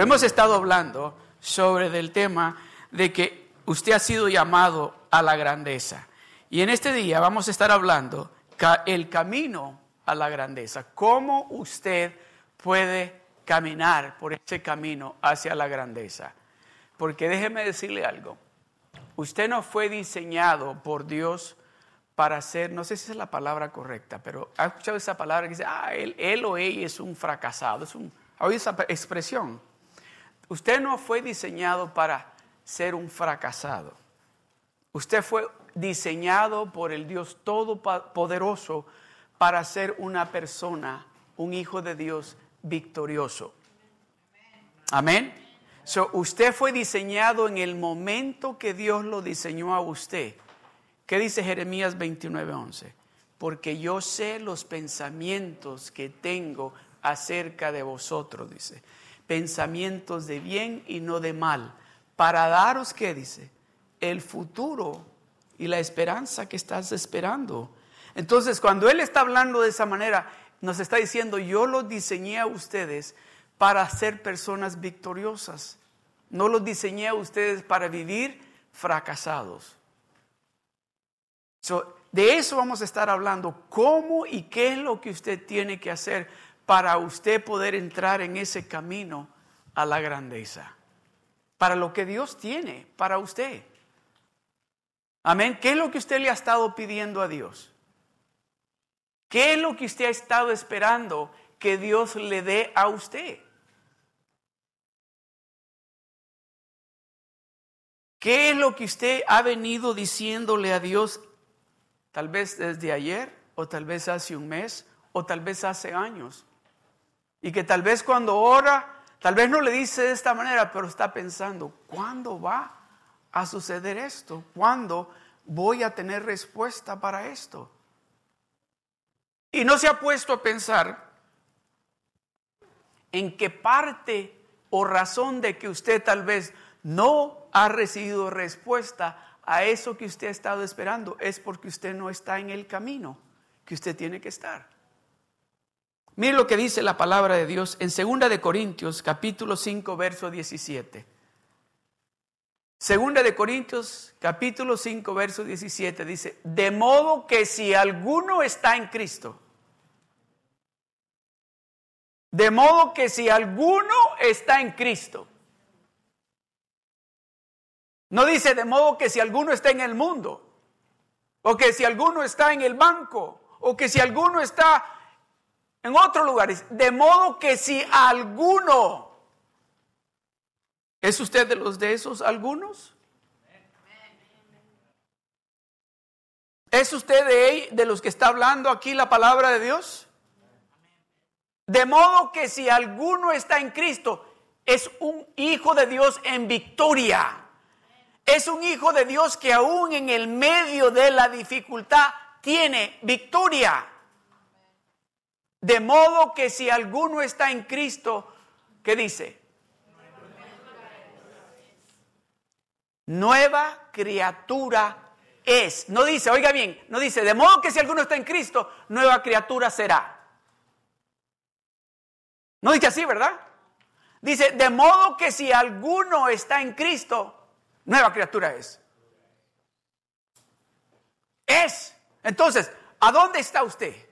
Hemos estado hablando sobre el tema de que usted ha sido llamado a la grandeza. Y en este día vamos a estar hablando el camino a la grandeza. ¿Cómo usted puede caminar por ese camino hacia la grandeza? Porque déjeme decirle algo. Usted no fue diseñado por Dios para ser, no sé si es la palabra correcta, pero ha escuchado esa palabra que dice, ah, él, él o ella es un fracasado. Es un, ¿Ha esa expresión? Usted no fue diseñado para ser un fracasado. Usted fue diseñado por el Dios Todopoderoso para ser una persona, un hijo de Dios victorioso. Amén. Usted fue diseñado en el momento que Dios lo diseñó a usted. ¿Qué dice Jeremías 29:11? Porque yo sé los pensamientos que tengo acerca de vosotros, dice pensamientos de bien y no de mal, para daros, ¿qué dice? El futuro y la esperanza que estás esperando. Entonces, cuando Él está hablando de esa manera, nos está diciendo, yo los diseñé a ustedes para ser personas victoriosas. No los diseñé a ustedes para vivir fracasados. de eso vamos a estar hablando. ¿Cómo y qué es lo que usted tiene que hacer para usted poder entrar en ese camino a la grandeza. Para lo que Dios tiene para usted. Amén. ¿Qué es lo que usted le ha estado pidiendo a Dios? ¿Qué es lo que usted ha estado esperando que Dios le dé a usted? ¿Qué es lo que usted ha venido diciéndole a Dios tal vez desde ayer o tal vez hace un mes o tal vez hace años? Y que tal vez cuando ora, tal vez no le dice de esta manera, pero está pensando, ¿cuándo va a suceder esto? ¿Cuándo voy a tener respuesta para esto? Y no se ha puesto a pensar en qué parte o razón de que usted tal vez no ha recibido respuesta a eso que usted ha estado esperando es porque usted no está en el camino que usted tiene que estar. Mire lo que dice la palabra de Dios en 2 de Corintios, capítulo 5, verso 17. Segunda de Corintios, capítulo 5, verso 17 dice, de modo que si alguno está en Cristo, de modo que si alguno está en Cristo, no dice de modo que si alguno está en el mundo, o que si alguno está en el banco, o que si alguno está en otros lugares. De modo que si alguno, ¿es usted de los de esos algunos? ¿Es usted de, de los que está hablando aquí la palabra de Dios? De modo que si alguno está en Cristo, es un hijo de Dios en victoria. Es un hijo de Dios que aún en el medio de la dificultad tiene victoria. De modo que si alguno está en Cristo, ¿qué dice? Nueva criatura es. No dice, oiga bien, no dice, de modo que si alguno está en Cristo, nueva criatura será. No dice así, ¿verdad? Dice, de modo que si alguno está en Cristo, nueva criatura es. Es. Entonces, ¿a dónde está usted?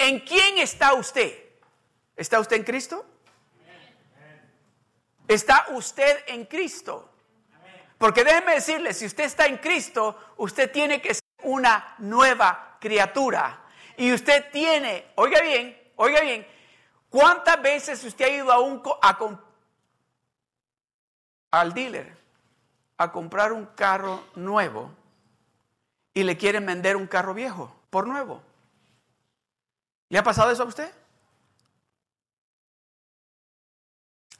¿En quién está usted? ¿Está usted en Cristo? ¿Está usted en Cristo? Porque déjeme decirle, si usted está en Cristo, usted tiene que ser una nueva criatura. Y usted tiene, oiga bien, oiga bien, ¿cuántas veces usted ha ido a un, al dealer a comprar un carro nuevo y le quieren vender un carro viejo por nuevo? ¿Le ha pasado eso a usted?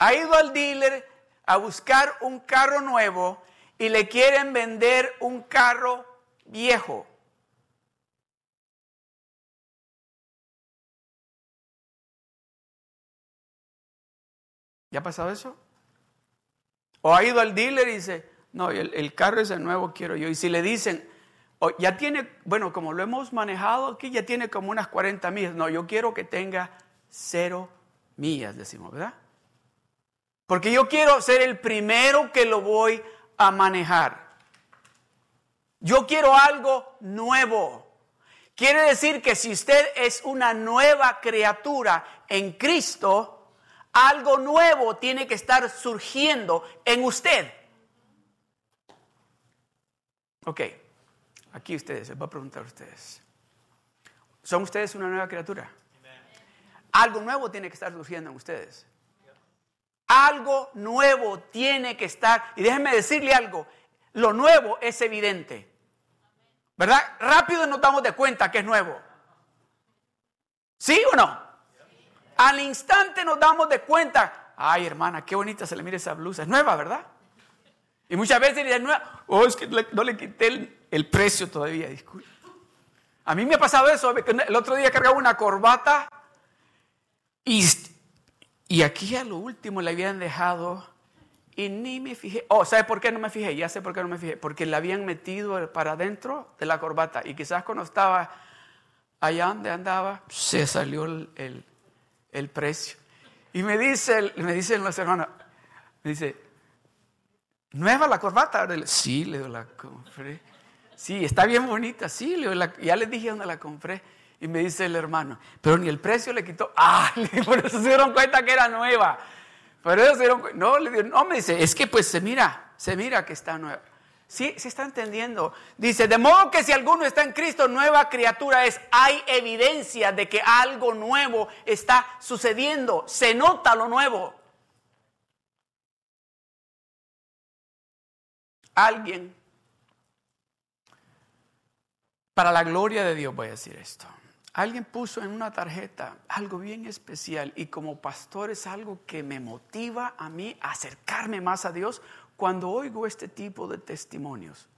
Ha ido al dealer a buscar un carro nuevo y le quieren vender un carro viejo. ¿Ya ha pasado eso? O ha ido al dealer y dice, no, el, el carro ese nuevo quiero yo. Y si le dicen, ya tiene, bueno, como lo hemos manejado aquí, ya tiene como unas 40 millas. No, yo quiero que tenga cero millas, decimos, ¿verdad? Porque yo quiero ser el primero que lo voy a manejar. Yo quiero algo nuevo. Quiere decir que si usted es una nueva criatura en Cristo, algo nuevo tiene que estar surgiendo en usted. Ok, aquí ustedes, les voy a preguntar a ustedes. ¿Son ustedes una nueva criatura? Algo nuevo tiene que estar surgiendo en ustedes. Algo nuevo tiene que estar. Y déjenme decirle algo. Lo nuevo es evidente. ¿Verdad? Rápido nos damos de cuenta que es nuevo. ¿Sí o no? Al instante nos damos de cuenta. Ay, hermana, qué bonita se le mira esa blusa. Es nueva, ¿verdad? Y muchas veces es nueva. Oh, es que no le quité el, precio todavía, disculpe. A mí me ha pasado eso. El otro día cargaba una corbata y y aquí a lo último le habían dejado y ni me fijé. Oh, ¿sabe por qué no me fijé? Ya sé por qué no me fijé. Porque le habían metido para adentro de la corbata. Y quizás cuando estaba allá donde andaba, se salió el, el, precio. Y me, dice, me dicen los hermanos, me dice, ¿nueva la corbata? Sí, le la compré. Sí, está bien bonita. Sí, le ya les dije dónde la compré. Y me dice el hermano, pero ni el precio le quitó. Ah, por eso se dieron cuenta que era nueva. Por eso se dieron No, le no, me dice, es que pues se mira, se mira que está nueva. Sí, se está entendiendo. Dice, de modo que si alguno está en Cristo, nueva criatura es, hay evidencia de que algo nuevo está sucediendo. Se nota lo nuevo. Alguien, para la gloria de Dios voy a decir esto. Alguien puso en una tarjeta algo bien especial y como pastor es algo que me motiva a mí a acercarme más a Dios cuando oigo este tipo de testimonios.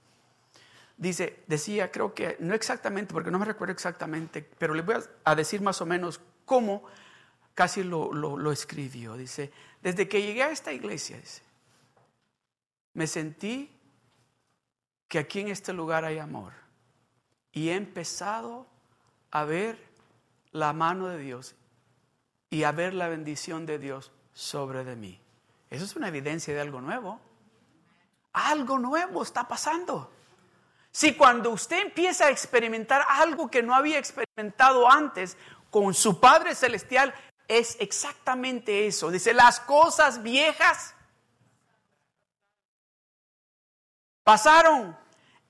Dice, decía, creo que no exactamente, porque no me recuerdo exactamente, pero le voy a decir más o menos cómo casi lo, lo escribió. Dice, desde que llegué a esta iglesia, dice, me sentí que aquí en este lugar hay amor y he empezado a ver la mano de Dios y a ver la bendición de Dios sobre de mí. Eso es una evidencia de algo nuevo. Algo nuevo está pasando. Si cuando usted empieza a experimentar algo que no había experimentado antes con su Padre Celestial, es exactamente eso. Dice, las cosas viejas pasaron.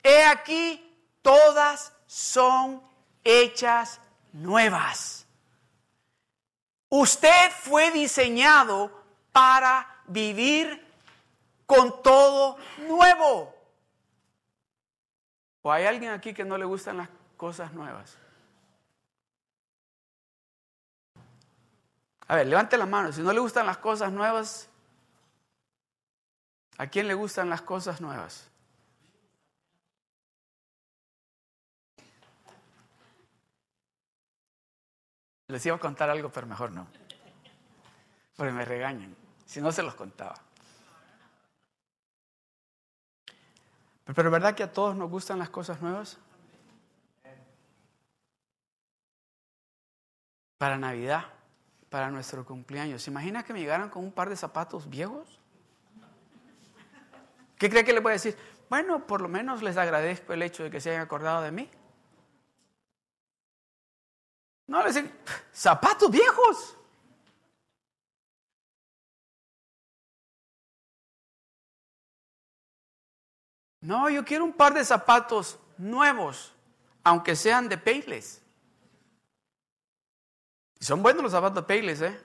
He aquí, todas son hechas nuevas. Usted fue diseñado para vivir con todo nuevo. ¿O hay alguien aquí que no le gustan las cosas nuevas? A ver, levante la mano. Si no le gustan las cosas nuevas, ¿a quién le gustan las cosas nuevas? Les iba a contar algo, pero mejor no. Porque me regañan. Si no, se los contaba. Pero ¿verdad que a todos nos gustan las cosas nuevas? Para Navidad, para nuestro cumpleaños. ¿Se imagina que me llegaran con un par de zapatos viejos? ¿Qué cree que le voy a decir? Bueno, por lo menos les agradezco el hecho de que se hayan acordado de mí. No, le dicen, zapatos viejos. No, yo quiero un par de zapatos nuevos, aunque sean de Payless. son buenos los zapatos de Payless, ¿eh?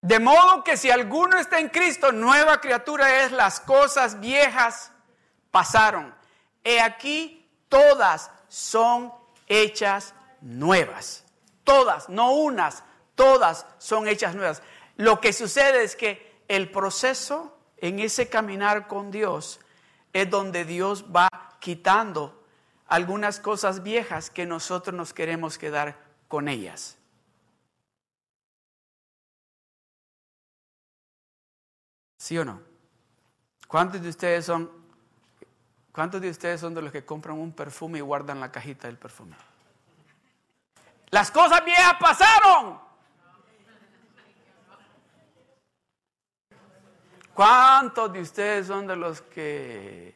De modo que si alguno está en Cristo, nueva criatura es, las cosas viejas pasaron. He aquí, todas son hechas nuevas. Todas, no unas, todas son hechas nuevas. Lo que sucede es que el proceso en ese caminar con Dios es donde Dios va quitando algunas cosas viejas que nosotros nos queremos quedar con ellas. ¿Sí o no? ¿Cuántos de ustedes son ¿Cuántos de ustedes son de los que compran un perfume y guardan la cajita del perfume? Las cosas viejas pasaron. ¿Cuántos de ustedes son de los que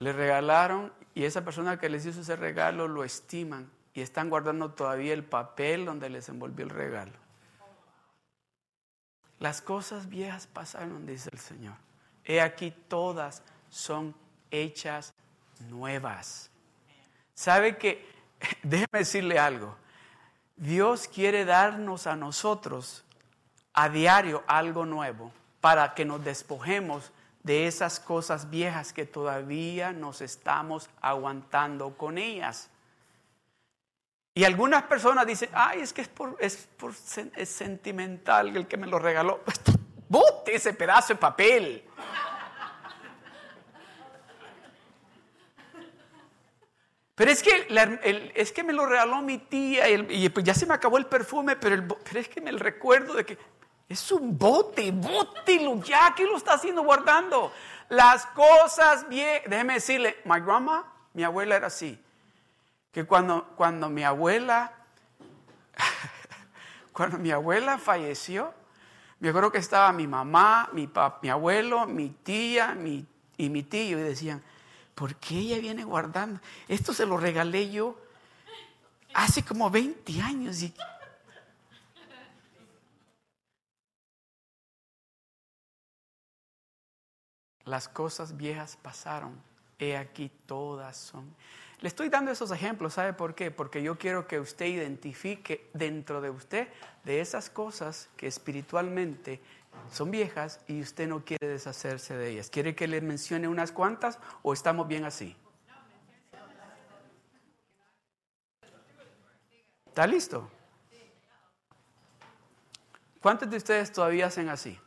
le regalaron y esa persona que les hizo ese regalo lo estiman y están guardando todavía el papel donde les envolvió el regalo? Las cosas viejas pasaron, dice el Señor. He aquí todas son hechas nuevas. ¿Sabe que? Déjeme decirle algo. Dios quiere darnos a nosotros a diario algo nuevo para que nos despojemos de esas cosas viejas que todavía nos estamos aguantando con ellas. Y algunas personas dicen, ay, es que es, por, es, por, es sentimental el que me lo regaló. Bote ese pedazo de papel. Pero es que, es que me lo regaló mi tía y, pues ya se me acabó el perfume, pero, el, pero es que me recuerdo de que es un bote, bótelo ya, ¿qué lo está haciendo guardando? Las cosas bien, déjeme decirle, my grandma, mi abuela era así, que cuando, cuando mi abuela, cuando mi abuela falleció, me acuerdo que estaba mi mamá, mi, mi abuelo, mi tía mi, y mi tío y decían, ¿por qué ella viene guardando? Esto se lo regalé yo hace como 20 años. Y... Las cosas viejas pasaron, he aquí todas son. Le estoy dando esos ejemplos, ¿sabe por qué? Porque yo quiero que usted identifique dentro de usted de esas cosas que espiritualmente son viejas y usted no quiere deshacerse de ellas. ¿Quiere que le mencione unas cuantas o estamos bien así? ¿Está listo? ¿Cuántos de ustedes todavía hacen así?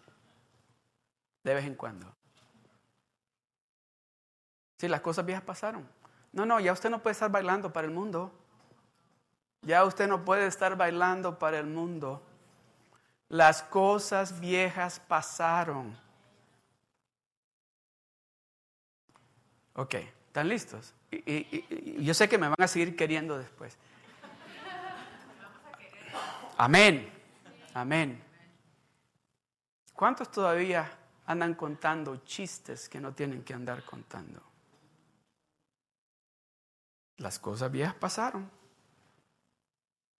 De vez en cuando. Sí, las cosas viejas pasaron. No, no, ya usted no puede estar bailando para el mundo. Ya usted no puede estar bailando para el mundo. Las cosas viejas pasaron. Ok, ¿están listos? Y, yo sé que me van a seguir queriendo después. Amén, amén. ¿Cuántos todavía andan contando chistes que no tienen que andar contando? Las cosas viejas pasaron.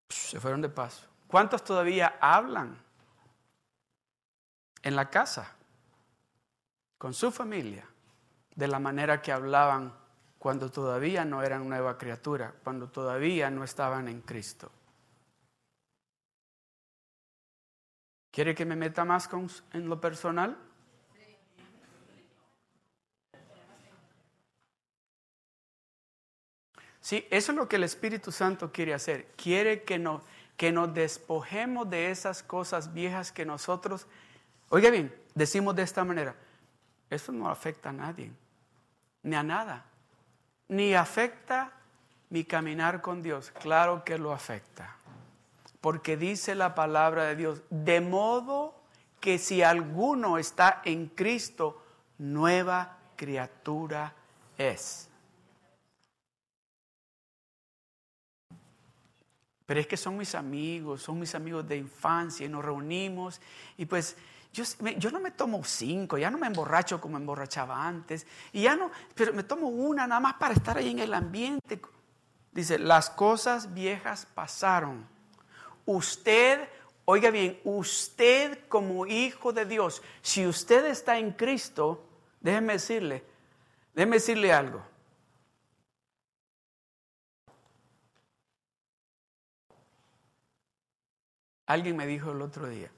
Se fueron de paso. ¿Cuántos todavía hablan en la casa, con su familia, de la manera que hablaban cuando todavía no eran nueva criatura, cuando todavía no estaban en Cristo. ¿Quiere que me meta más en lo personal? Sí, eso es lo que el Espíritu Santo quiere hacer. Quiere que, no, que nos despojemos de esas cosas viejas que nosotros Oiga bien, decimos de esta manera, eso no afecta a nadie, ni a nada, ni afecta mi caminar con Dios. Claro que lo afecta, porque dice la palabra de Dios, de modo que si alguno está en Cristo, nueva criatura es. Pero es que son mis amigos, son mis amigos de infancia y nos reunimos y pues yo, no me tomo cinco, ya no me emborracho como emborrachaba antes, y ya no, pero me tomo una nada más para estar ahí en el ambiente. Dice, las cosas viejas pasaron. Usted, oiga bien, usted como hijo de Dios, si usted está en Cristo, déjeme decirle, déjeme decirle algo. Alguien me dijo el otro día,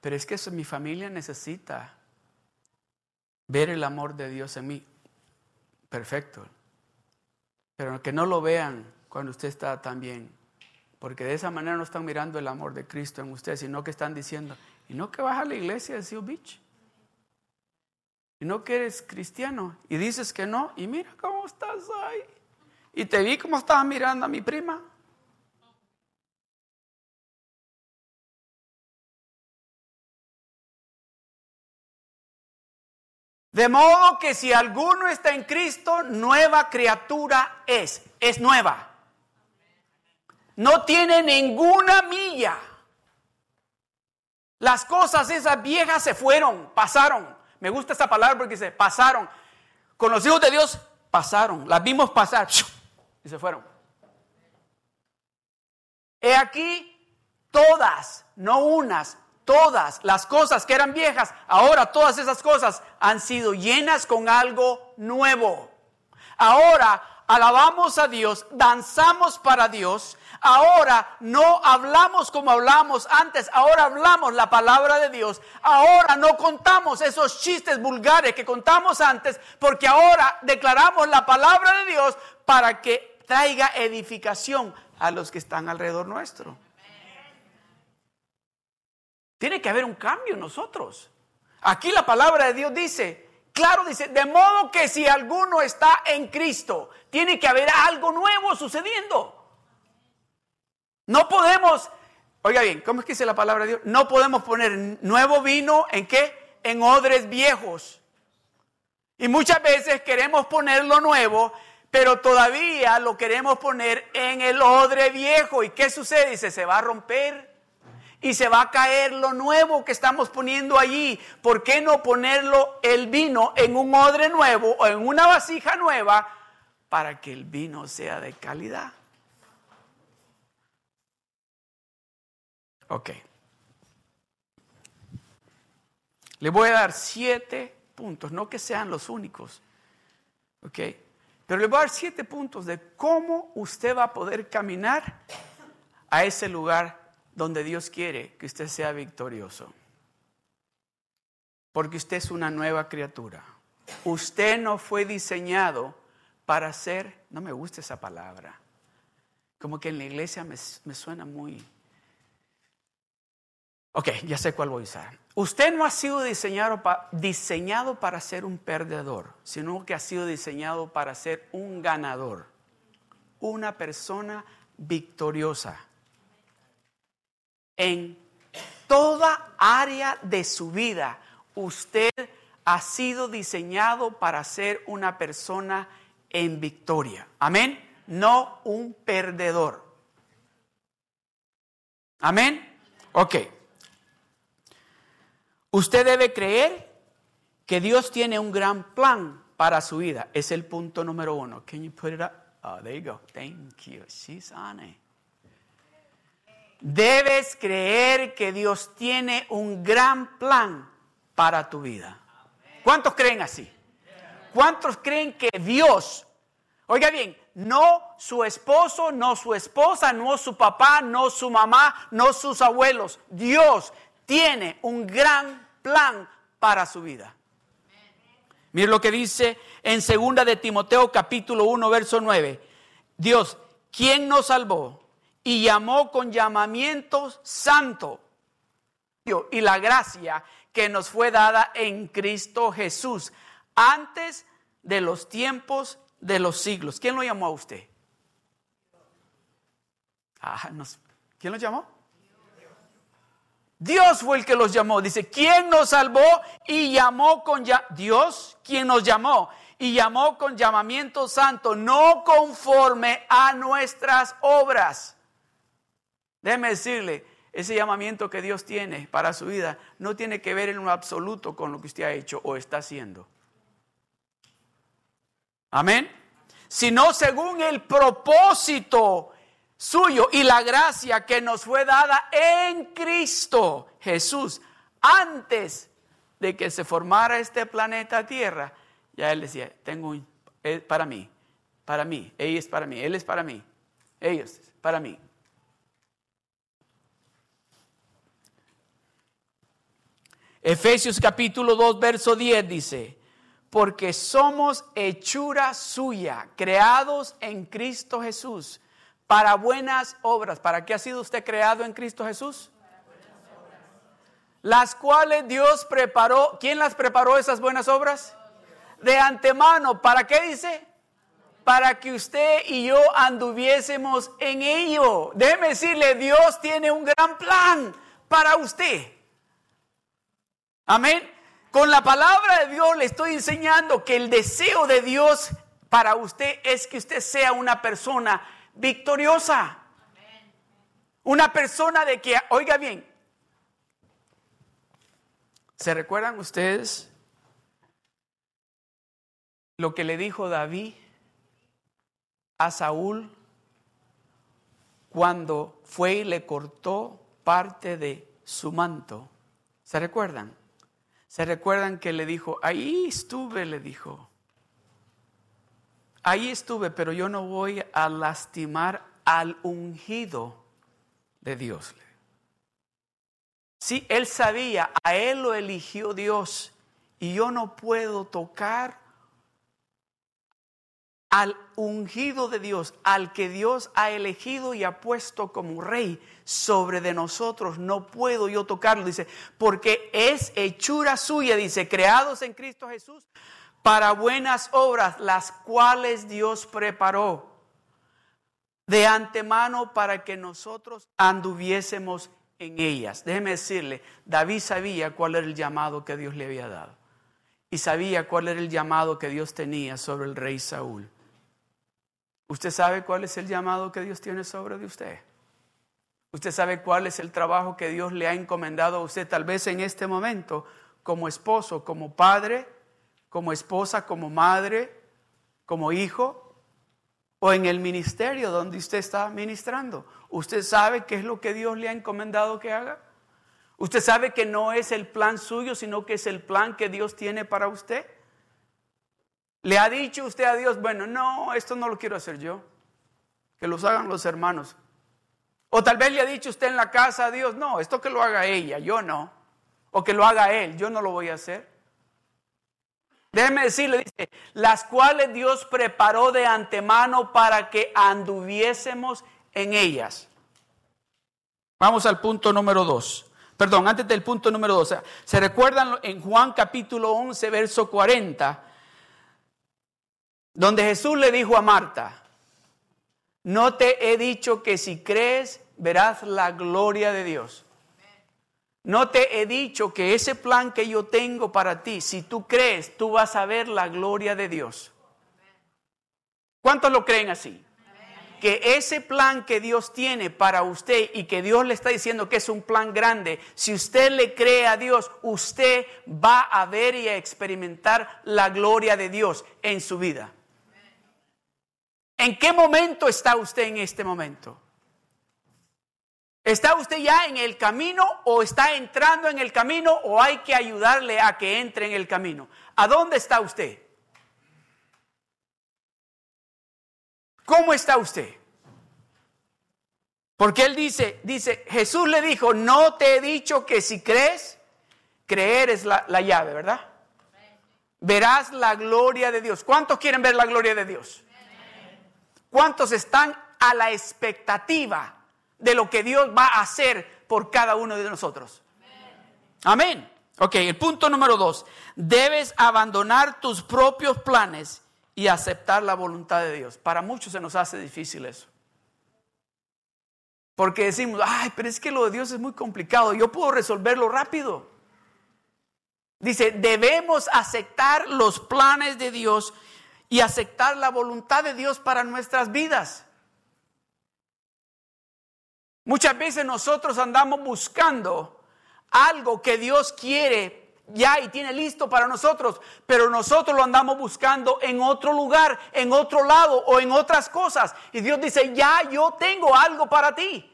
pero es que mi familia necesita ver el amor de Dios en mí. Perfecto. Pero que no lo vean cuando usted está tan bien. Porque de esa manera no están mirando el amor de Cristo en usted, sino que están diciendo, ¿y no que vas a la iglesia de Seal Beach? ¿Y no que eres cristiano? Y dices que no, y mira cómo estás ahí. Y te vi cómo estaba mirando a mi prima. De modo que si alguno está en Cristo, nueva criatura es. Es nueva. No tiene ninguna milla. Las cosas esas viejas se fueron, pasaron. Me gusta esta palabra porque dice, pasaron. Con los hijos de Dios pasaron. Las vimos pasar y se fueron. He aquí todas, no unas, todas las cosas que eran viejas, ahora todas esas cosas han sido llenas con algo nuevo. Ahora alabamos a Dios, danzamos para Dios. Ahora no hablamos como hablamos antes, ahora hablamos la palabra de Dios. Ahora no contamos esos chistes vulgares que contamos antes, porque ahora declaramos la palabra de Dios para que traiga edificación a los que están alrededor nuestro. Tiene que haber un cambio en nosotros. Aquí la palabra de Dios dice, claro, dice, de modo que si alguno está en Cristo, tiene que haber algo nuevo sucediendo. No podemos, oiga bien, ¿cómo es que dice la palabra de Dios? No podemos poner nuevo vino en qué? En odres viejos. Y muchas veces queremos poner lo nuevo, pero todavía lo queremos poner en el odre viejo. ¿Y qué sucede? Dice, se va a romper y se va a caer lo nuevo que estamos poniendo allí. ¿Por qué no ponerlo el vino en un odre nuevo o en una vasija nueva para que el vino sea de calidad? Ok. Le voy a dar siete puntos, no que sean los únicos. Ok. Pero le voy a dar siete puntos de cómo usted va a poder caminar a ese lugar donde Dios quiere que usted sea victorioso. Porque usted es una nueva criatura. Usted no fue diseñado para ser, no me gusta esa palabra, como que en la iglesia me, suena muy... Ok, ya sé cuál voy a usar. Usted no ha sido diseñado, diseñado para ser un perdedor, sino que ha sido diseñado para ser un ganador, una persona victoriosa en toda área de su vida, usted ha sido diseñado para ser una persona en victoria. Amén. No un perdedor. Amén. Ok. Usted debe creer que Dios tiene un gran plan para su vida. Es el punto número uno. Can you put it up? Oh, there you go. Thank you. She's on it. Debes creer que Dios tiene un gran plan para tu vida. ¿Cuántos creen así? ¿Cuántos creen que Dios, oiga bien, no su esposo, no su esposa, no su papá, no su mamá, no sus abuelos, Dios tiene un gran plan para su vida? Mire lo que dice en segunda de Timoteo capítulo 1 verso 9. Dios, ¿quién nos salvó? Y llamó con llamamiento santo y la gracia que nos fue dada en Cristo Jesús antes de los tiempos de los siglos. ¿Quién lo llamó a usted? Ah, ¿Quién lo llamó? Dios fue el que los llamó. Dice, ¿quién nos salvó y llamó con ya Dios? ¿Quién nos llamó? Y llamó con llamamiento santo, no conforme a nuestras obras Déjeme decirle, ese llamamiento que Dios tiene para su vida no tiene que ver en lo absoluto con lo que usted ha hecho o está haciendo. Amén. Sino según el propósito suyo y la gracia que nos fue dada en Cristo Jesús antes de que se formara este planeta Tierra. Ya él decía, tengo un, para mí, para mí, ella es para mí, él es para mí, ellos para mí. Efesios capítulo 2, verso 10 dice, porque somos hechura suya, creados en Cristo Jesús, para buenas obras. ¿Para qué ha sido usted creado en Cristo Jesús? Las cuales Dios preparó. ¿Quién las preparó esas buenas obras? De antemano. ¿Para qué dice? Para que usted y yo anduviésemos en ello. Déjeme decirle, Dios tiene un gran plan para usted. Amén. Con la palabra de Dios le estoy enseñando que el deseo de Dios para usted es que usted sea una persona victoriosa. Una persona de que, oiga bien, ¿se recuerdan ustedes lo que le dijo David a Saúl cuando fue y le cortó parte de su manto? ¿Se recuerdan? ¿Se recuerdan que le dijo, ahí estuve, le dijo, ahí estuve, pero yo no voy a lastimar al ungido de Dios. Sí, él sabía, a él lo eligió Dios y yo no puedo tocar al ungido de Dios, al que Dios ha elegido y ha puesto como rey sobre de nosotros, no puedo yo tocarlo, dice, porque es hechura suya, dice, creados en Cristo Jesús para buenas obras, las cuales Dios preparó de antemano para que nosotros anduviésemos en ellas. Déjeme decirle, David sabía cuál era el llamado que Dios le había dado y sabía cuál era el llamado que Dios tenía sobre el rey Saúl. ¿Usted sabe cuál es el llamado que Dios tiene sobre de usted? ¿Usted sabe cuál es el trabajo que Dios le ha encomendado a usted tal vez en este momento como esposo, como padre, como esposa, como madre, como hijo o en el ministerio donde usted está ministrando? ¿Usted sabe qué es lo que Dios le ha encomendado que haga? ¿Usted sabe que no es el plan suyo, sino que es el plan que Dios tiene para usted? ¿Le ha dicho usted a Dios, bueno, no, esto no lo quiero hacer yo, que los hagan los hermanos? O tal vez le ha dicho usted en la casa a Dios, no, esto que lo haga ella, yo no. O que lo haga él, yo no lo voy a hacer. Déjeme decirle, dice, las cuales Dios preparó de antemano para que anduviésemos en ellas. Vamos al punto número dos. Perdón, antes del punto número dos. ¿Se recuerdan en Juan capítulo 11, verso 40? Donde Jesús le dijo a Marta, no te he dicho que si crees verás la gloria de Dios. No te he dicho que ese plan que yo tengo para ti, si tú crees, tú vas a ver la gloria de Dios. ¿Cuántos lo creen así? Que ese plan que Dios tiene para usted y que Dios le está diciendo que es un plan grande, si usted le cree a Dios, usted va a ver y a experimentar la gloria de Dios en su vida. ¿En qué momento está usted en este momento? ¿Está usted ya en el camino o está entrando en el camino o hay que ayudarle a que entre en el camino? ¿A dónde está usted? ¿Cómo está usted? Porque él dice, dice, Jesús le dijo, no te he dicho que si crees, creer es la, la llave, ¿verdad? Verás la gloria de Dios. ¿Cuántos quieren ver la gloria de Dios? ¿Cuántos están a la expectativa de lo que Dios va a hacer por cada uno de nosotros? Amén. Ok, el punto número dos. Debes abandonar tus propios planes y aceptar la voluntad de Dios. Para muchos se nos hace difícil eso. Porque decimos, ay, pero es que lo de Dios es muy complicado, yo puedo resolverlo rápido. Dice, debemos aceptar los planes de Dios y aceptar la voluntad de Dios para nuestras vidas. Muchas veces nosotros andamos buscando algo que Dios quiere ya y tiene listo para nosotros, pero nosotros lo andamos buscando en otro lugar, en otro lado o en otras cosas. Y Dios dice, ya yo tengo algo para ti.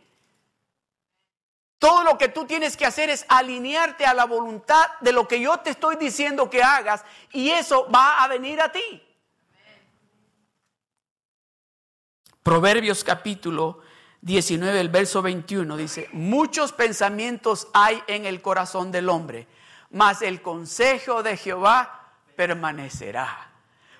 Todo lo que tú tienes que hacer es alinearte a la voluntad de lo que yo te estoy diciendo que hagas y eso va a venir a ti. Proverbios capítulo 19, el verso 21 dice, muchos pensamientos hay en el corazón del hombre, mas el consejo de Jehová permanecerá.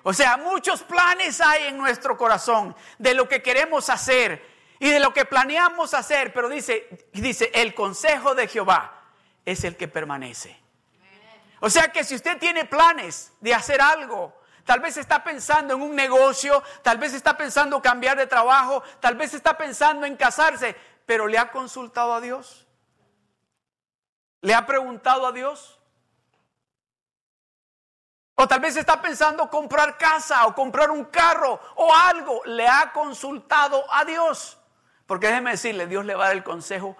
O sea, muchos planes hay en nuestro corazón de lo que queremos hacer y de lo que planeamos hacer, pero dice, dice, el consejo de Jehová es el que permanece. O sea que si usted tiene planes de hacer algo, Tal vez está pensando en un negocio, tal vez está pensando cambiar de trabajo, tal vez está pensando en casarse, pero ¿le ha consultado a Dios? ¿Le ha preguntado a Dios? O tal vez está pensando comprar casa o comprar un carro o algo. Le ha consultado a Dios. Porque déjeme decirle, Dios le va a dar el consejo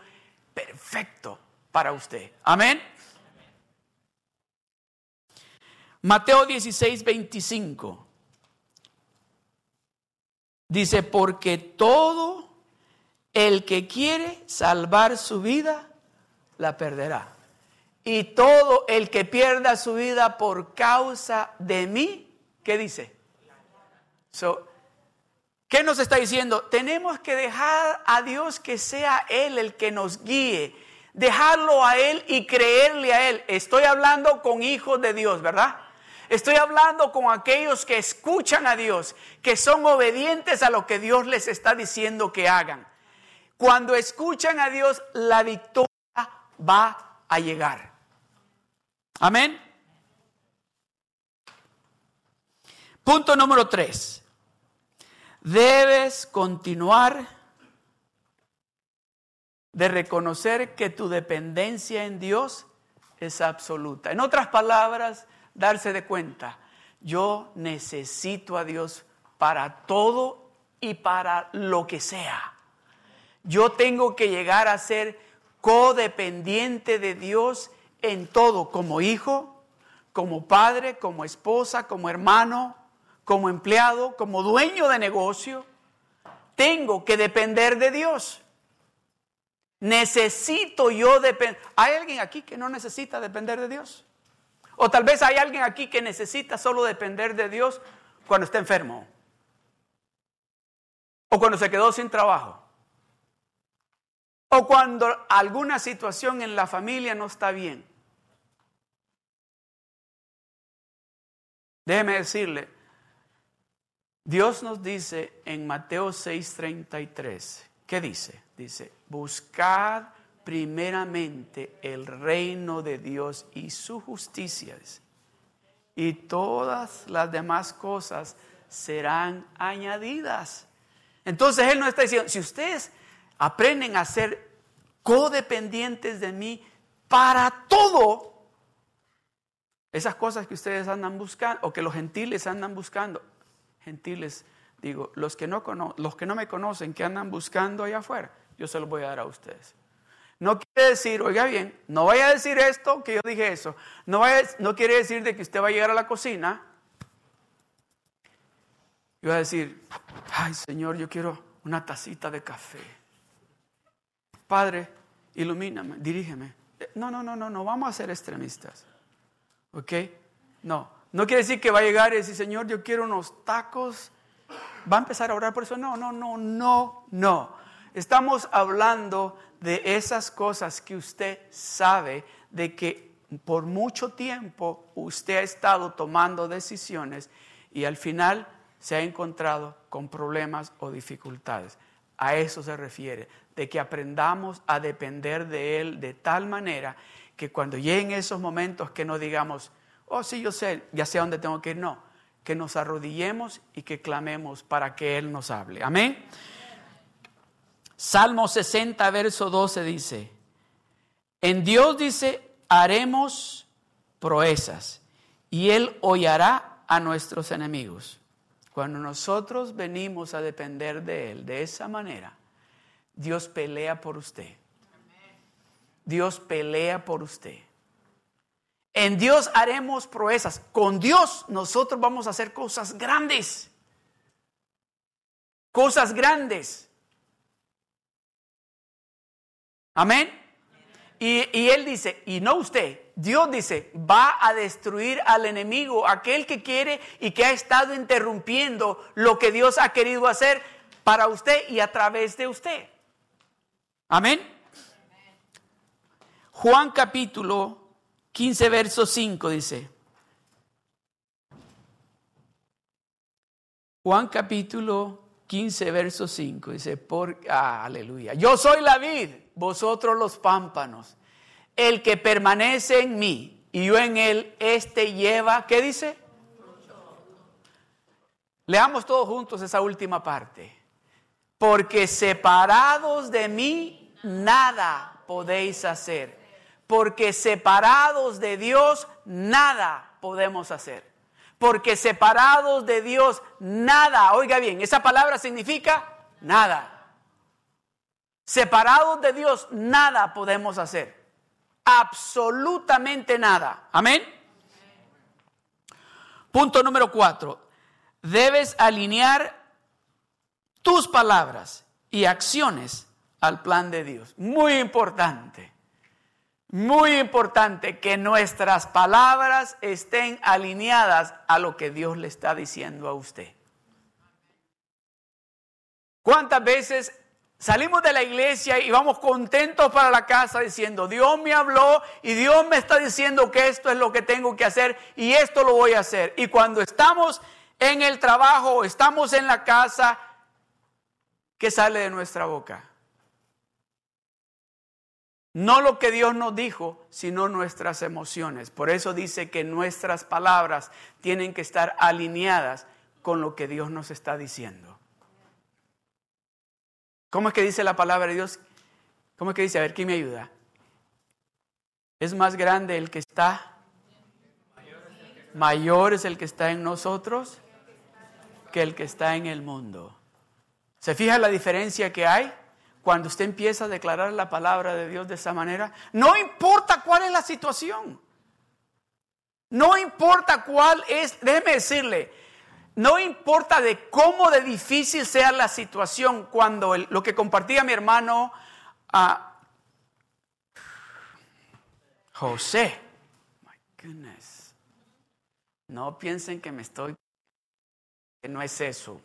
perfecto para usted. Amén. Mateo 16, 25. Dice, porque todo el que quiere salvar su vida, la perderá. Y todo el que pierda su vida por causa de mí, ¿qué dice? ¿Qué nos está diciendo? Tenemos que dejar a Dios que sea Él el que nos guíe. Dejarlo a Él y creerle a Él. Estoy hablando con hijos de Dios, ¿verdad? Estoy hablando con aquellos que escuchan a Dios, que son obedientes a lo que Dios les está diciendo que hagan. Cuando escuchan a Dios, la victoria va a llegar. Amén. Punto número tres. Debes continuar de reconocer que tu dependencia en Dios es absoluta. En otras palabras, darse de cuenta, yo necesito a Dios para todo y para lo que sea. Yo tengo que llegar a ser codependiente de Dios en todo, como hijo, como padre, como esposa, como hermano, como empleado, como dueño de negocio. Tengo que depender de Dios. Necesito yo depender. ¿Hay alguien aquí que no necesita depender de Dios? O tal vez hay alguien aquí que necesita solo depender de Dios cuando está enfermo. O cuando se quedó sin trabajo. O cuando alguna situación en la familia no está bien. Déjeme decirle, Dios nos dice en Mateo 6:33, ¿qué dice? Dice, buscad primeramente el reino de Dios y su justicia. Y todas las demás cosas serán añadidas. Entonces Él no está diciendo, si ustedes aprenden a ser codependientes de mí para todo, esas cosas que ustedes andan buscando o que los gentiles andan buscando, gentiles, digo, los que no, los que no me conocen, que andan buscando allá afuera, yo se los voy a dar a ustedes. No quiere decir, oiga bien, no vaya a decir esto, que yo dije eso. No, vaya, no quiere decir de que usted va a llegar a la cocina y va a decir, ay Señor, yo quiero una tacita de café. Padre, ilumíname, dirígeme. No, no, no, no, no vamos a ser extremistas. ¿Ok? No. No quiere decir que va a llegar y decir, Señor, yo quiero unos tacos. Va a empezar a orar por eso. No, no, no, no, no. Estamos hablando de esas cosas que usted sabe de que por mucho tiempo usted ha estado tomando decisiones y al final se ha encontrado con problemas o dificultades. A eso se refiere, de que aprendamos a depender de Él de tal manera que cuando lleguen esos momentos que no digamos, oh sí, yo sé, ya sé a dónde tengo que ir, no, que nos arrodillemos y que clamemos para que Él nos hable. Amén. Salmo 60, verso 12 dice, en Dios dice, haremos proezas y Él hollará a nuestros enemigos. Cuando nosotros venimos a depender de Él de esa manera, Dios pelea por usted. Dios pelea por usted. En Dios haremos proezas. Con Dios nosotros vamos a hacer cosas grandes. Cosas grandes. Amén. Y, y, Él dice, y no usted, Dios dice, va a destruir al enemigo, aquel que quiere y que ha estado interrumpiendo lo que Dios ha querido hacer para usted y a través de usted. Amén. Juan capítulo 15, verso 5 dice. Juan capítulo 15, verso 5 dice, por, ah, aleluya, yo soy la vid, vosotros los pámpanos. El que permanece en mí y yo en él, este lleva, ¿qué dice? Leamos todos juntos esa última parte. Porque separados de mí, nada podéis hacer porque separados de Dios nada podemos hacer. porque separados de Dios, nada, oiga bien, esa palabra significa nada. Separados de Dios, nada podemos hacer. Absolutamente nada. Amén. Punto número cuatro. Debes alinear tus palabras y acciones al plan de Dios. Muy importante. Muy importante que nuestras palabras estén alineadas a lo que Dios le está diciendo a usted. ¿Cuántas veces salimos de la iglesia y vamos contentos para la casa diciendo, Dios me habló y Dios me está diciendo que esto es lo que tengo que hacer y esto lo voy a hacer? Y cuando estamos en el trabajo estamos en la casa, ¿qué sale de nuestra boca? No lo que Dios nos dijo, sino nuestras emociones. Por eso dice que nuestras palabras tienen que estar alineadas con lo que Dios nos está diciendo. ¿Cómo es que dice la palabra de Dios? ¿Cómo es que dice? A ver, ¿quién me ayuda? Es más grande el que está. Mayor es el que está en nosotros que el que está en el mundo. ¿Se fija la diferencia que hay? cuando usted empieza a declarar la palabra de Dios de esa manera, no importa cuál es la situación. No importa cuál es, déjeme decirle, no importa de cómo de difícil sea la situación, cuando lo que compartía mi hermano a José, my goodness, no piensen que me estoy, que no es eso.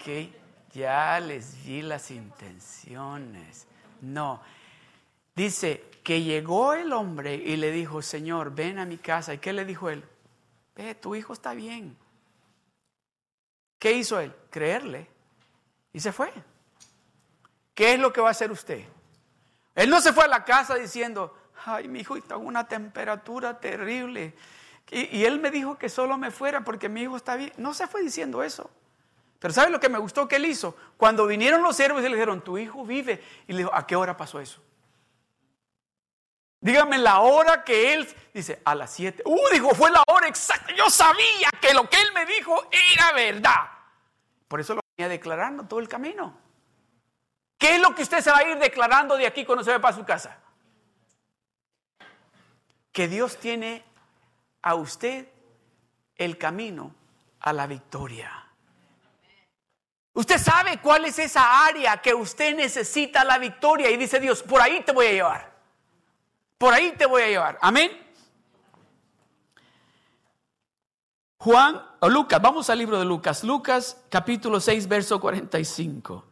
¿Okay? ya les vi las intenciones. No. Dice que llegó el hombre y le dijo, Señor, ven a mi casa. ¿Y qué le dijo él? Ve, tu hijo está bien. ¿Qué hizo él? Creerle. Y se fue. ¿Qué es lo que va a hacer usted? Él no se fue a la casa diciendo, ay, mi hijo está en una temperatura terrible. Y, él me dijo que solo me fuera porque mi hijo está bien. No se fue diciendo eso. Pero ¿sabe lo que me gustó que él hizo? Cuando vinieron los siervos y le dijeron, tu hijo vive. Y le dijo, ¿a qué hora pasó eso? Dígame la hora que él dice, a las siete. Uh, dijo, fue la hora exacta. Yo sabía que lo que él me dijo era verdad. Por eso lo venía declarando todo el camino. ¿Qué es lo que usted se va a ir declarando de aquí cuando se va para su casa? Que Dios tiene a usted el camino a la victoria. Usted sabe cuál es esa área que usted necesita la victoria y dice Dios, por ahí te voy a llevar. Por ahí te voy a llevar. Amén. Juan o Lucas, vamos al libro de Lucas. Lucas capítulo 6, verso 45.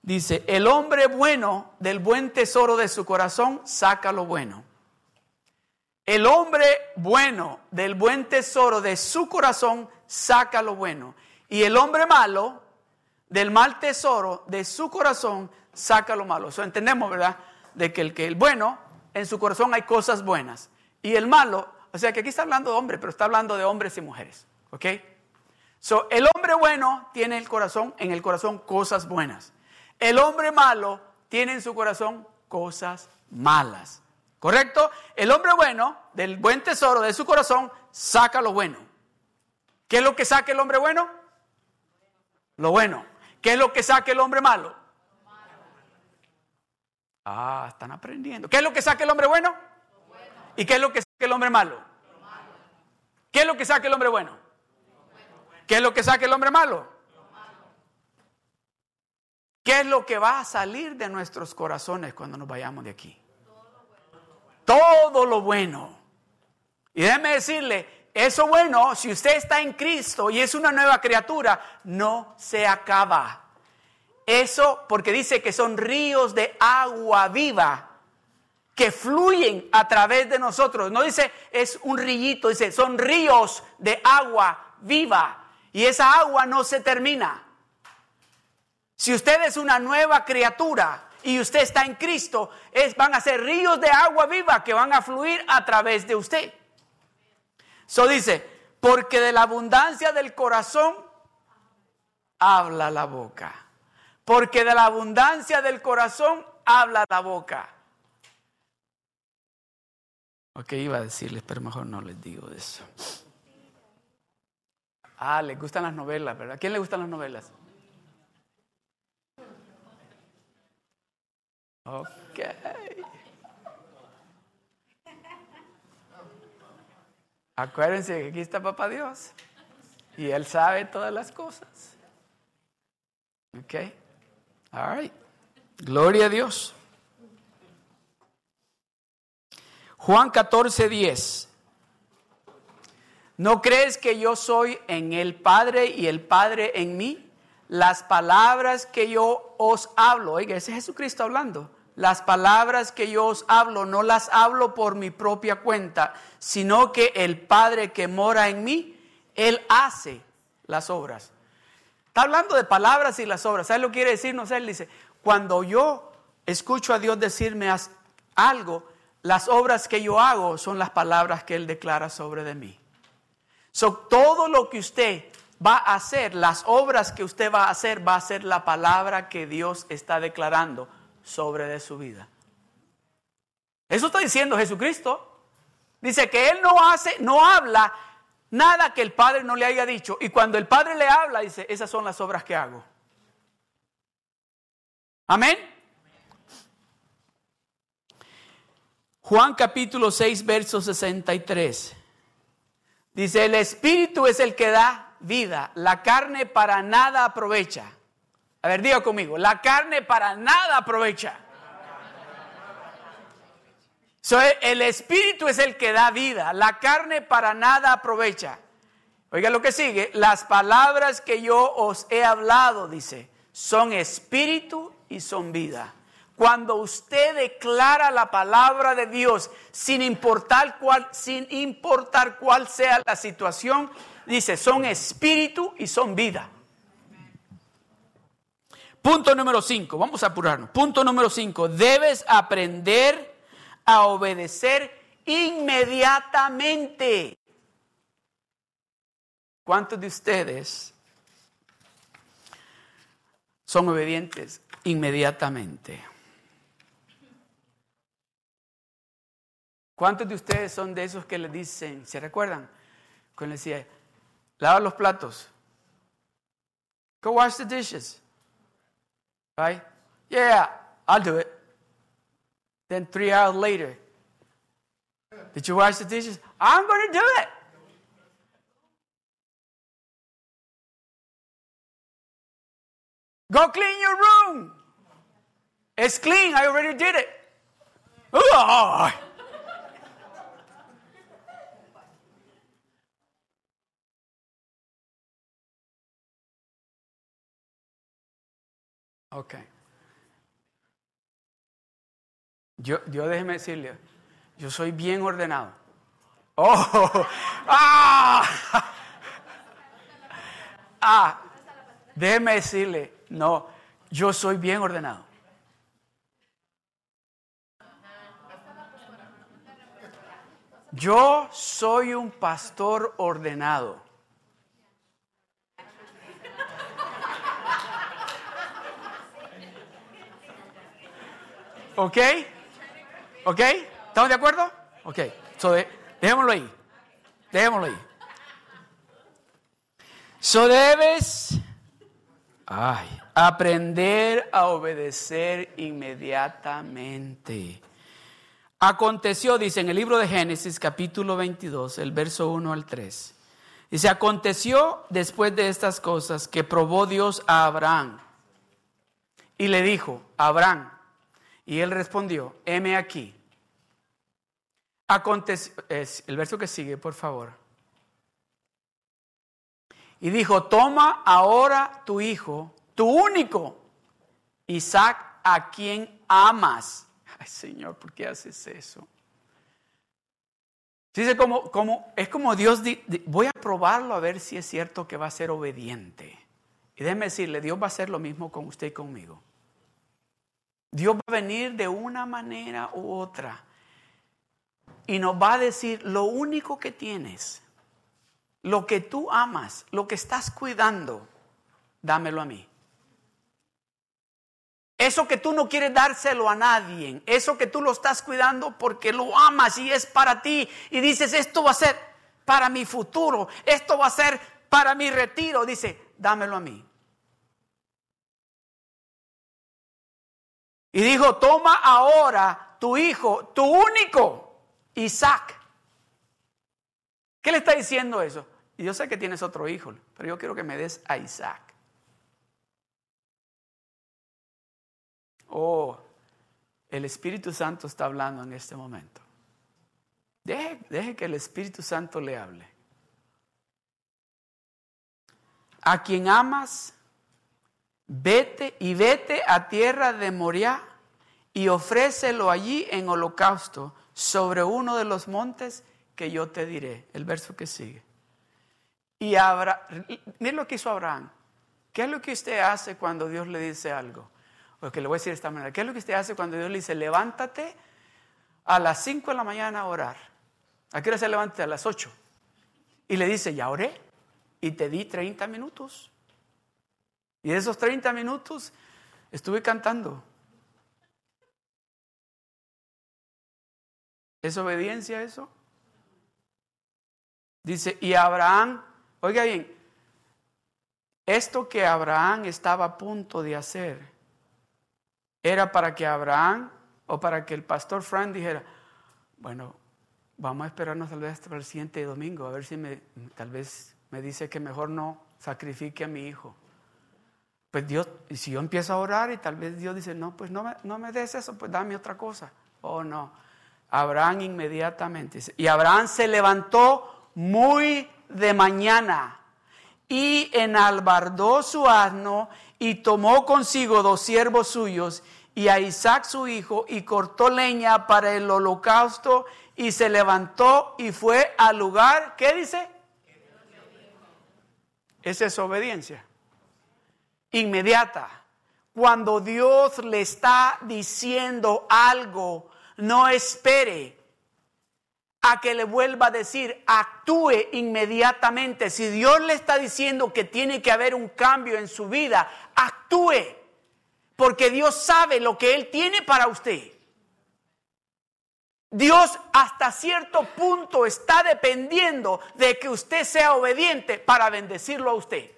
Dice, el hombre bueno del buen tesoro de su corazón saca lo bueno. El hombre bueno del buen tesoro de su corazón saca lo bueno. Y el hombre malo del mal tesoro de su corazón saca lo malo. Eso entendemos, ¿verdad? De que el que el bueno, en su corazón hay cosas buenas. Y el malo, o sea que aquí está hablando de hombre, pero está hablando de hombres y mujeres. ¿Ok? So, el hombre bueno tiene el corazón, en el corazón cosas buenas. El hombre malo tiene en su corazón cosas malas. ¿Correcto? El hombre bueno, del buen tesoro de su corazón, saca lo bueno. ¿Qué es lo que saca el hombre bueno? Lo bueno. ¿Qué es lo que saca el hombre malo? Ah, están aprendiendo. ¿Qué es lo que saca el hombre bueno? ¿Y qué es lo que saca el hombre malo? ¿Qué es lo que saca el hombre bueno? ¿Qué es lo que saca el hombre malo? ¿Qué es lo que va a salir de nuestros corazones cuando nos vayamos de aquí? Todo lo bueno. Y déjeme decirle, eso bueno, si usted está en Cristo y es una nueva criatura, no se acaba. Eso porque dice que son ríos de agua viva que fluyen a través de nosotros. No dice es un rillito, dice son ríos de agua viva. Y esa agua no se termina. Si usted es una nueva criatura y usted está en Cristo, es, van a ser ríos de agua viva que van a fluir a través de usted. So dice, porque de la abundancia del corazón habla la boca. Porque de la abundancia del corazón habla la boca. Ok, iba a decirles, pero mejor no les digo eso. Ah, le gustan las novelas, ¿verdad? ¿A quién le gustan las novelas? Ok. Acuérdense que aquí está Papá Dios y Él sabe todas las cosas. Ok. All right. Gloria a Dios. Juan 14, 10. ¿No crees que yo soy en el Padre y el Padre en mí? Las palabras que yo os hablo, oiga, ese es Jesucristo hablando. Las palabras que yo os hablo no las hablo por mi propia cuenta, sino que el Padre que mora en mí, Él hace las obras. Está hablando de palabras y las obras. ¿Sabes lo que quiere decir? No sé, él dice, cuando yo escucho a Dios decirme algo, las obras que yo hago son las palabras que Él declara sobre de mí. So, todo lo que usted va a hacer, las obras que usted va a hacer, va a ser la palabra que Dios está declarando sobre de su vida. Eso está diciendo Jesucristo. Dice que Él no hace, no habla nada que el Padre no le haya dicho. Y cuando el Padre le habla, dice, esas son las obras que hago. Amén. Juan capítulo 6, verso 63. Dice, el Espíritu es el que da vida, la carne para nada aprovecha. A ver, diga conmigo, la carne para nada aprovecha. El espíritu es el que da vida, la carne para nada aprovecha. Oiga lo que sigue, las palabras que yo os he hablado, dice, son espíritu y son vida. Cuando usted declara la palabra de Dios sin importar cuál, sin importar cuál sea la situación, dice, son espíritu y son vida. Punto número 5, vamos a apurarnos. Punto número 5, debes aprender a obedecer inmediatamente. ¿Cuántos de ustedes son obedientes inmediatamente? ¿Cuántos de ustedes son de esos que le dicen, se recuerdan? Cuando le decía, lava los platos. Go wash the dishes. Right? Yeah, I'll do it. Then three hours later, did you wash the dishes? I'm going to do it. Go clean your room. It's clean. I already did it. Oh. Ok. Yo, yo déjeme decirle, yo soy bien ordenado. Oh, ah, ah, déjeme decirle, no, yo soy bien ordenado. Yo soy un pastor ordenado. ¿Ok? ¿Ok? ¿Estamos de acuerdo? Ok. So dejémoslo ahí. Dejémoslo ahí. So debes ay, aprender a obedecer inmediatamente. Aconteció, dice en el libro de Génesis capítulo 22, el verso 1 al 3. Dice, aconteció después de estas cosas que probó Dios a Abraham y le dijo, Abraham, y él respondió, heme aquí. Es el verso que sigue, por favor. Y dijo, toma ahora tu hijo, tu único, Isaac, a quien amas. Ay, Señor, ¿por qué haces eso? Dice como, como, es como Dios, voy a probarlo a ver si es cierto que va a ser obediente. Y déjeme decirle, Dios va a hacer lo mismo con usted y conmigo. Dios va a venir de una manera u otra y nos va a decir, lo único que tienes, lo que tú amas, lo que estás cuidando, dámelo a mí. Eso que tú no quieres dárselo a nadie, eso que tú lo estás cuidando porque lo amas y es para ti y dices, esto va a ser para mi futuro, esto va a ser para mi retiro, dice, dámelo a mí. Y dijo, toma ahora tu hijo, tu único, Isaac. ¿Qué le está diciendo eso? Yo sé que tienes otro hijo, pero yo quiero que me des a Isaac. Oh, el Espíritu Santo está hablando en este momento. Deje, deje que el Espíritu Santo le hable. A quien amas, vete y vete a tierra de Moriah y ofrécelo allí en holocausto sobre uno de los montes que yo te diré. El verso que sigue. Y Abraham, mire lo que hizo Abraham. ¿Qué es lo que usted hace cuando Dios le dice algo? Porque le voy a decir de esta manera. ¿Qué es lo que usted hace cuando Dios le dice, levántate a las 5 de la mañana a orar? ¿A qué hora se levanta? A las 8. Y le dice, ya oré y te di 30 minutos. Y de esos 30 minutos estuve cantando. ¿Es obediencia eso? Dice, y Abraham, oiga bien, esto que Abraham estaba a punto de hacer, era para que Abraham o para que el pastor Frank dijera, bueno, vamos a esperarnos tal vez hasta el siguiente domingo, a ver si me, tal vez me dice que mejor no sacrifique a mi hijo. Pues Dios, si yo empiezo a orar y tal vez Dios dice, no, pues no me, no me des eso, pues dame otra cosa. Oh, no. Abraham inmediatamente. Y Abraham se levantó muy de mañana y enalbardó su asno y tomó consigo dos siervos suyos y a Isaac su hijo y cortó leña para el holocausto y se levantó y fue al lugar, ¿qué dice? Esa es obediencia. Inmediata. Cuando Dios le está diciendo algo, no espere a que le vuelva a decir, actúe inmediatamente. Si Dios le está diciendo que tiene que haber un cambio en su vida, actúe, porque Dios sabe lo que Él tiene para usted. Dios hasta cierto punto está dependiendo de que usted sea obediente para bendecirlo a usted.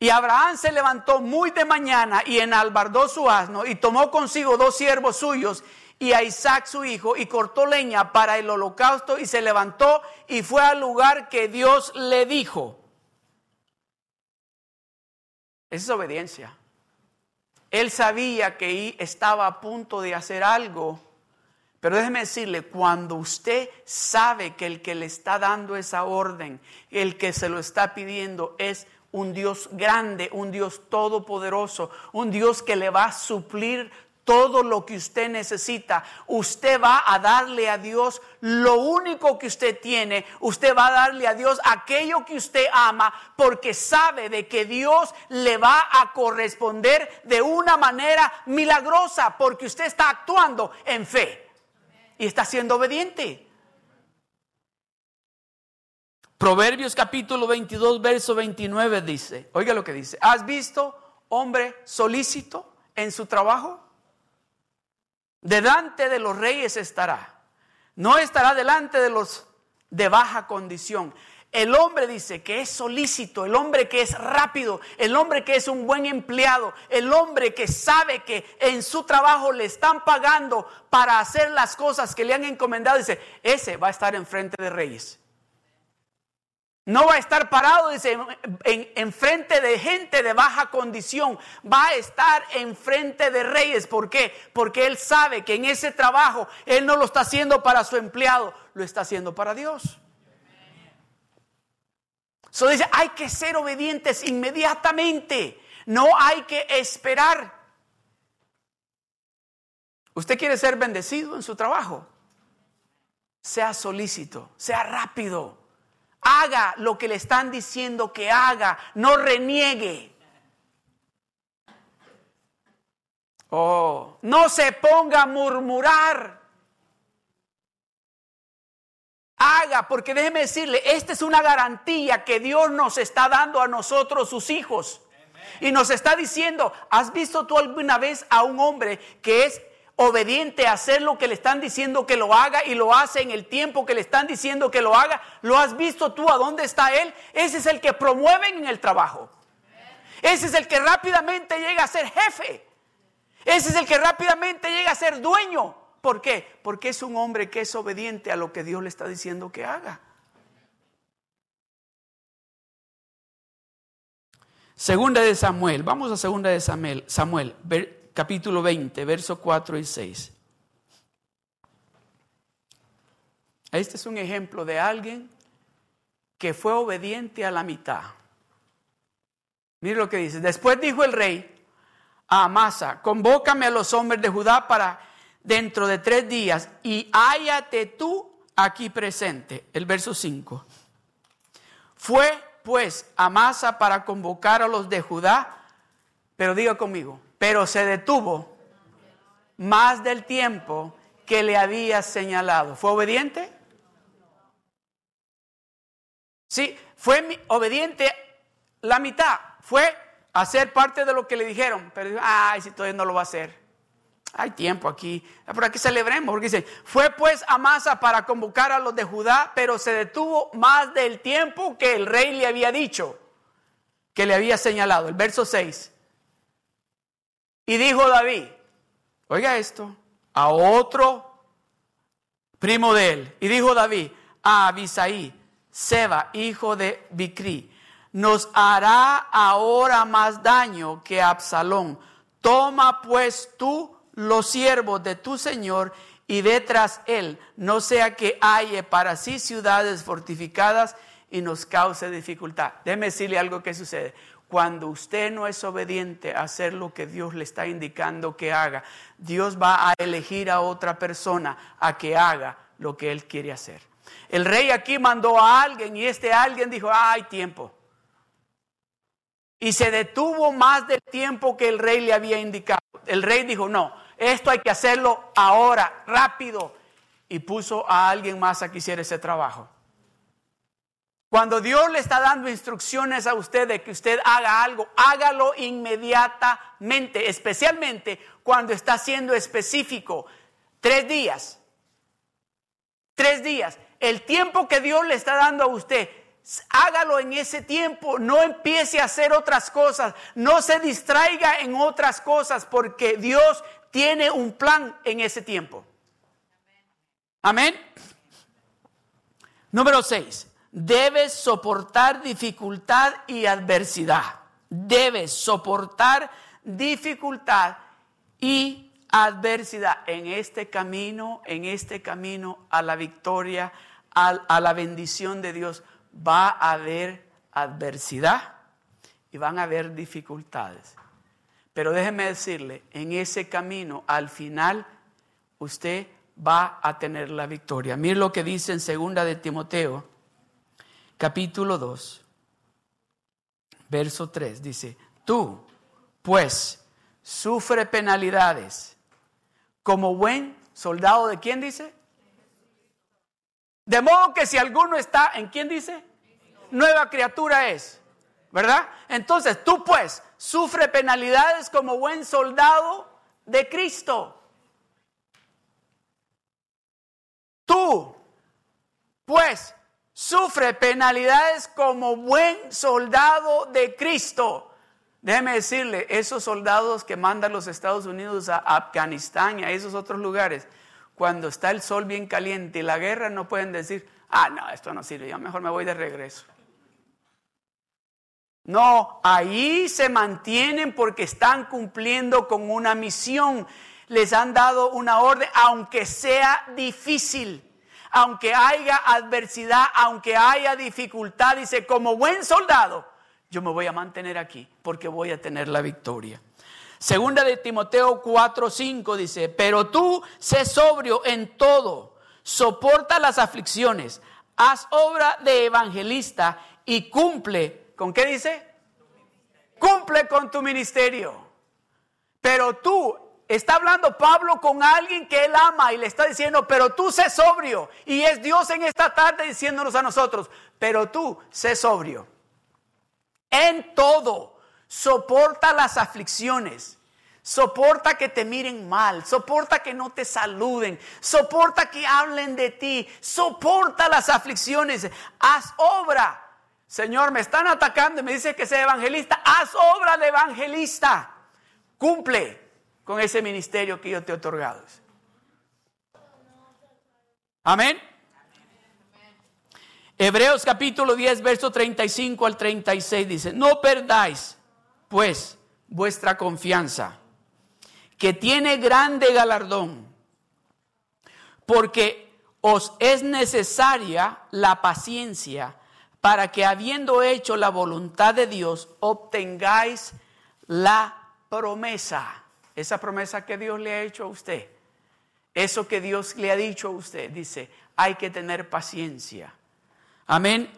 Y Abraham se levantó muy de mañana y enalbardó su asno y tomó consigo dos siervos suyos y a Isaac su hijo y cortó leña para el holocausto y se levantó y fue al lugar que Dios le dijo. Esa es obediencia. Él sabía que estaba a punto de hacer algo, pero déjeme decirle, cuando usted sabe que el que le está dando esa orden, el que se lo está pidiendo es un Dios grande, un Dios todopoderoso, un Dios que le va a suplir todo lo que usted necesita. Usted va a darle a Dios lo único que usted tiene. Usted va a darle a Dios aquello que usted ama porque sabe de que Dios le va a corresponder de una manera milagrosa porque usted está actuando en fe y está siendo obediente. Proverbios capítulo 22, verso 29 dice, oiga lo que dice, ¿has visto hombre solícito en su trabajo? Delante de los reyes estará. No estará delante de los de baja condición. El hombre dice que es solícito, el hombre que es rápido, el hombre que es un buen empleado, el hombre que sabe que en su trabajo le están pagando para hacer las cosas que le han encomendado, dice, ese va a estar enfrente de reyes. No va a estar parado, dice, en, frente de gente de baja condición. Va a estar en frente de reyes. ¿Por qué? Porque él sabe que en ese trabajo él no lo está haciendo para su empleado, lo está haciendo para Dios. Eso dice, hay que ser obedientes inmediatamente. No hay que esperar. ¿Usted quiere ser bendecido en su trabajo? Sea solícito, sea rápido Haga lo que le están diciendo que haga, no reniegue. Oh, no se ponga a murmurar. Haga, porque déjeme decirle, esta es una garantía que Dios nos está dando a nosotros, sus hijos. Y nos está diciendo, ¿has visto tú alguna vez a un hombre que es obediente a hacer lo que le están diciendo que lo haga y lo hace en el tiempo que le están diciendo que lo haga. ¿Lo has visto tú a dónde está él? Ese es el que promueven en el trabajo. Ese es el que rápidamente llega a ser jefe. Ese es el que rápidamente llega a ser dueño. ¿Por qué? Porque es un hombre que es obediente a lo que Dios le está diciendo que haga. Segunda de Samuel, vamos a segunda de Samuel, Samuel, capítulo 20, versos 4 y 6. Este es un ejemplo de alguien que fue obediente a la mitad. Mire lo que dice. Después dijo el rey a Amasa, convócame a los hombres de Judá para dentro de tres días y hállate tú aquí presente. El verso 5. Fue pues Amasa para convocar a los de Judá, pero diga conmigo, pero se detuvo más del tiempo que le había señalado. ¿Fue obediente? Sí, fue obediente la mitad. Fue hacer parte de lo que le dijeron, pero ay, si todavía no lo va a hacer. Hay tiempo aquí, por aquí celebremos, porque dice, fue pues Amasa para convocar a los de Judá, pero se detuvo más del tiempo que el rey le había dicho, que le había señalado. El verso 6. Y dijo David, oiga esto, a otro primo de él. Y dijo David a Abisaí, Seba, hijo de Bicri, nos hará ahora más daño que Absalón. Toma pues tú los siervos de tu Señor y detrás él, no sea que haya para sí ciudades fortificadas y nos cause dificultad. Déjeme decirle algo que sucede. Cuando usted no es obediente a hacer lo que Dios le está indicando que haga, Dios va a elegir a otra persona a que haga lo que él quiere hacer. El rey aquí mandó a alguien y este alguien dijo, ah, hay tiempo. Y se detuvo más del tiempo que el rey le había indicado. El rey dijo, no, esto hay que hacerlo ahora, rápido. Y puso a alguien más a que hiciera ese trabajo. Cuando Dios le está dando instrucciones a usted de que usted haga algo, hágalo inmediatamente, especialmente cuando está siendo específico. Tres días. Tres días. El tiempo que Dios le está dando a usted, hágalo en ese tiempo. No empiece a hacer otras cosas. No se distraiga en otras cosas porque Dios tiene un plan en ese tiempo. Amén. Número 6. Debes soportar dificultad y adversidad. Debes soportar dificultad y adversidad en este camino, en este camino a la victoria, a, a la bendición de Dios. Va a haber adversidad y van a haber dificultades. Pero déjeme decirle, en ese camino, al final, usted va a tener la victoria. Mire lo que dice en segunda de Timoteo, capítulo 2, verso 3. Dice, tú, pues, sufre penalidades como buen soldado de quién dice? De modo que si alguno está, ¿en quién dice? Nueva criatura es, ¿verdad? Entonces tú pues sufre penalidades como buen soldado de Cristo. Tú, pues, sufre penalidades como buen soldado de Cristo. Déjeme decirle, esos soldados que mandan los Estados Unidos a Afganistán y a esos otros lugares, cuando está el sol bien caliente y la guerra, no pueden decir, ah, no, esto no sirve, yo mejor me voy de regreso. No, ahí se mantienen porque están cumpliendo con una misión. Les han dado una orden, aunque sea difícil, aunque haya adversidad, aunque haya dificultad. Dice, como buen soldado, yo me voy a mantener aquí porque voy a tener la victoria. Segunda de Timoteo 4:5 dice, pero tú sé sobrio en todo, soporta las aflicciones, haz obra de evangelista y cumple ¿Con qué dice? Cumple con tu ministerio. Pero tú, está hablando Pablo con alguien que él ama y le está diciendo, pero tú sé sobrio. Y es Dios en esta tarde diciéndonos a nosotros, pero tú sé sobrio. En todo, soporta las aflicciones. Soporta que te miren mal, soporta que no te saluden, soporta que hablen de ti, soporta las aflicciones, haz obra. Señor, me están atacando y me dice que sea evangelista, haz obra de evangelista. Cumple con ese ministerio que yo te he otorgado. Amén. Hebreos capítulo 10, verso 35 al 36 dice, no perdáis pues vuestra confianza, que tiene grande galardón, porque os es necesaria la paciencia para que habiendo hecho la voluntad de Dios, obtengáis la promesa. Esa promesa que Dios le ha hecho a usted. Eso que Dios le ha dicho a usted. Dice, hay que tener paciencia. Amén.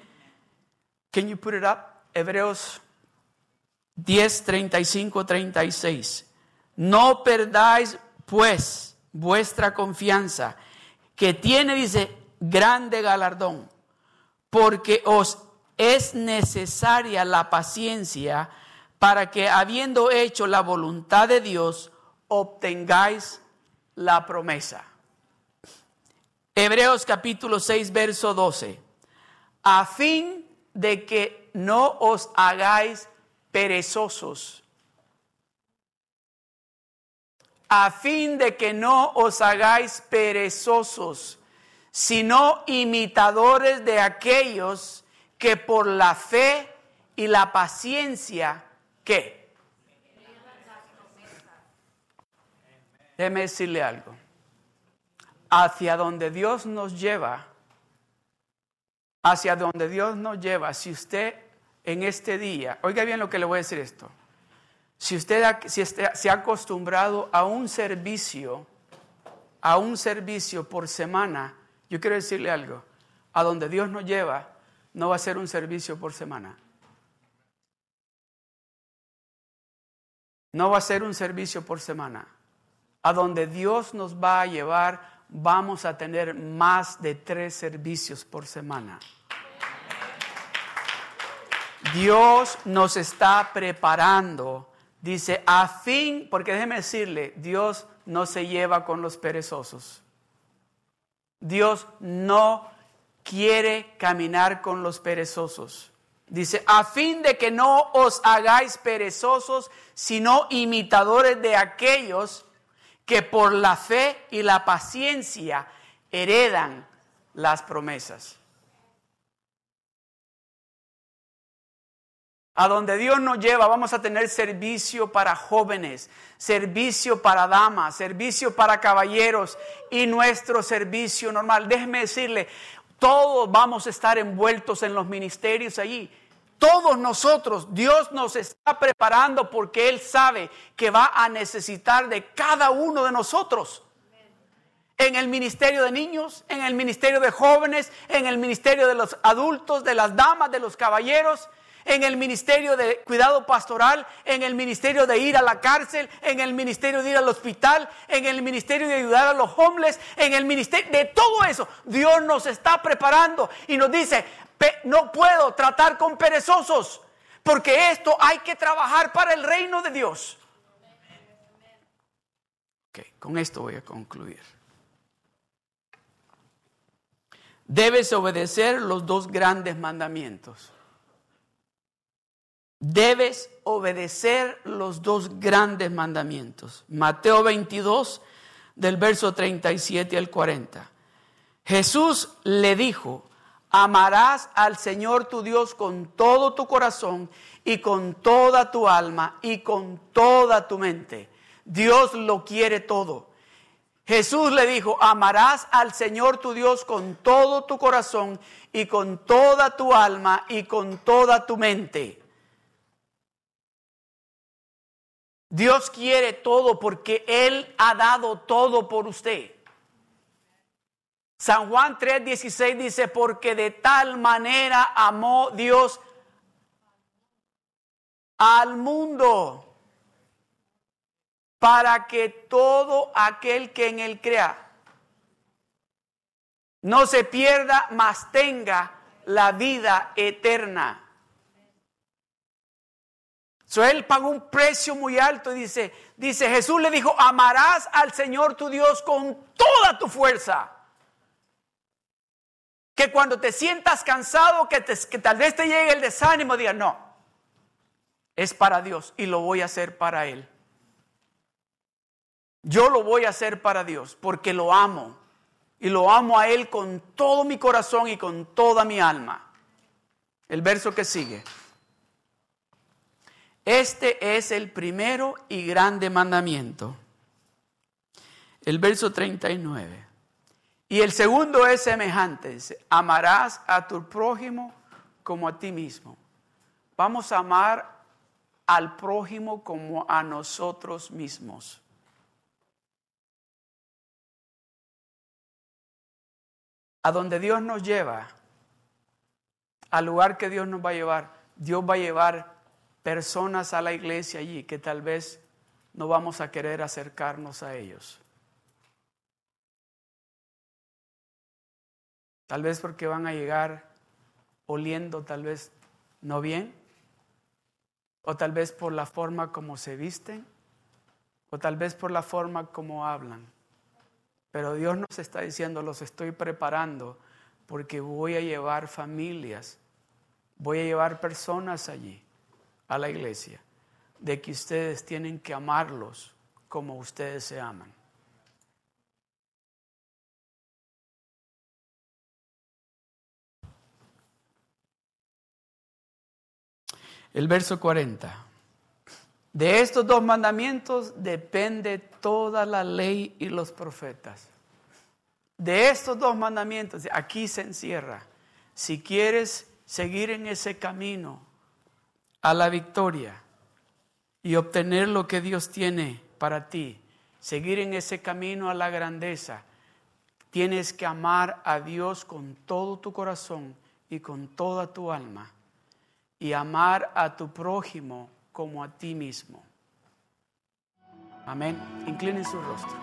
Can you put it up? Hebreos 10, 35, 36. No perdáis pues vuestra confianza, que tiene, dice, grande galardón, porque os es necesaria la paciencia para que habiendo hecho la voluntad de Dios, obtengáis la promesa. Hebreos capítulo 6, verso 12. A fin de que no os hagáis perezosos. A fin de que no os hagáis perezosos, sino imitadores de aquellos que por la fe y la paciencia ¿Qué? Déjeme decirle algo. Hacia donde Dios nos lleva, hacia donde Dios nos lleva, si usted en este día, oiga bien lo que le voy a decir esto, si usted, si se ha acostumbrado a un servicio, a un servicio por semana, yo quiero decirle algo, a donde Dios nos lleva, no va a ser un servicio por semana. No va a ser un servicio por semana. A donde Dios nos va a llevar, vamos a tener más de tres servicios por semana. Dios nos está preparando, dice, a fin, porque déjeme decirle, Dios no se lleva con los perezosos. Dios no quiere caminar con los perezosos. Dice, a fin de que no os hagáis perezosos, sino imitadores de aquellos que por la fe y la paciencia heredan las promesas. A donde Dios nos lleva vamos a tener servicio para jóvenes, servicio para damas, servicio para caballeros y nuestro servicio normal. Déjeme decirle, todos vamos a estar envueltos en los ministerios allí. Todos nosotros, Dios nos está preparando porque Él sabe que va a necesitar de cada uno de nosotros. En el ministerio de niños, en el ministerio de jóvenes, en el ministerio de los adultos, de las damas, de los caballeros, en el ministerio de cuidado pastoral, en el ministerio de ir a la cárcel, en el ministerio de ir al hospital, en el ministerio de ayudar a los homeless, en el ministerio de todo eso. Dios nos está preparando y nos dice, no puedo tratar con perezosos, porque esto hay que trabajar para el reino de Dios. Ok, con esto voy a concluir. Debes obedecer los dos grandes mandamientos. Debes obedecer los dos grandes mandamientos. Mateo 22, del verso 37 al 40. Jesús le dijo, Amarás al Señor tu Dios con todo tu corazón y con toda tu alma y con toda tu mente. Dios lo quiere todo. Jesús le dijo, amarás al Señor tu Dios con todo tu corazón y con toda tu alma y con toda tu mente. Dios quiere todo porque Él ha dado todo por usted. San Juan 3:16 dice, porque de tal manera amó Dios al mundo para que todo aquel que en él crea no se pierda, mas tenga la vida eterna. So, él pagó un precio muy alto y dice, dice, Jesús le dijo, amarás al Señor tu Dios con toda tu fuerza. Que cuando te sientas cansado, que, que tal vez te llegue el desánimo, diga no, es para Dios y lo voy a hacer para Él. Yo lo voy a hacer para Dios porque lo amo y lo amo a Él con todo mi corazón y con toda mi alma. El verso que sigue. Este es el primero y grande mandamiento. El verso 39. Y el segundo es semejante. Amarás a tu prójimo como a ti mismo. Vamos a amar al prójimo como a nosotros mismos. A donde Dios nos lleva, al lugar que Dios nos va a llevar, Dios va a llevar personas a la iglesia allí que tal vez no vamos a querer acercarnos a ellos. Tal vez porque van a llegar oliendo tal vez no bien, o tal vez por la forma como se visten, o tal vez por la forma como hablan. Pero Dios nos está diciendo, los estoy preparando porque voy a llevar familias, voy a llevar personas allí, a la iglesia, de que ustedes tienen que amarlos como ustedes se aman. El verso 40. De estos dos mandamientos depende toda la ley y los profetas. De estos dos mandamientos, aquí se encierra. Si quieres seguir en ese camino a la victoria y obtener lo que Dios tiene para ti, seguir en ese camino a la grandeza, tienes que amar a Dios con todo tu corazón y con toda tu alma y amar a tu prójimo como a ti mismo. Amén. Inclinen su rostro.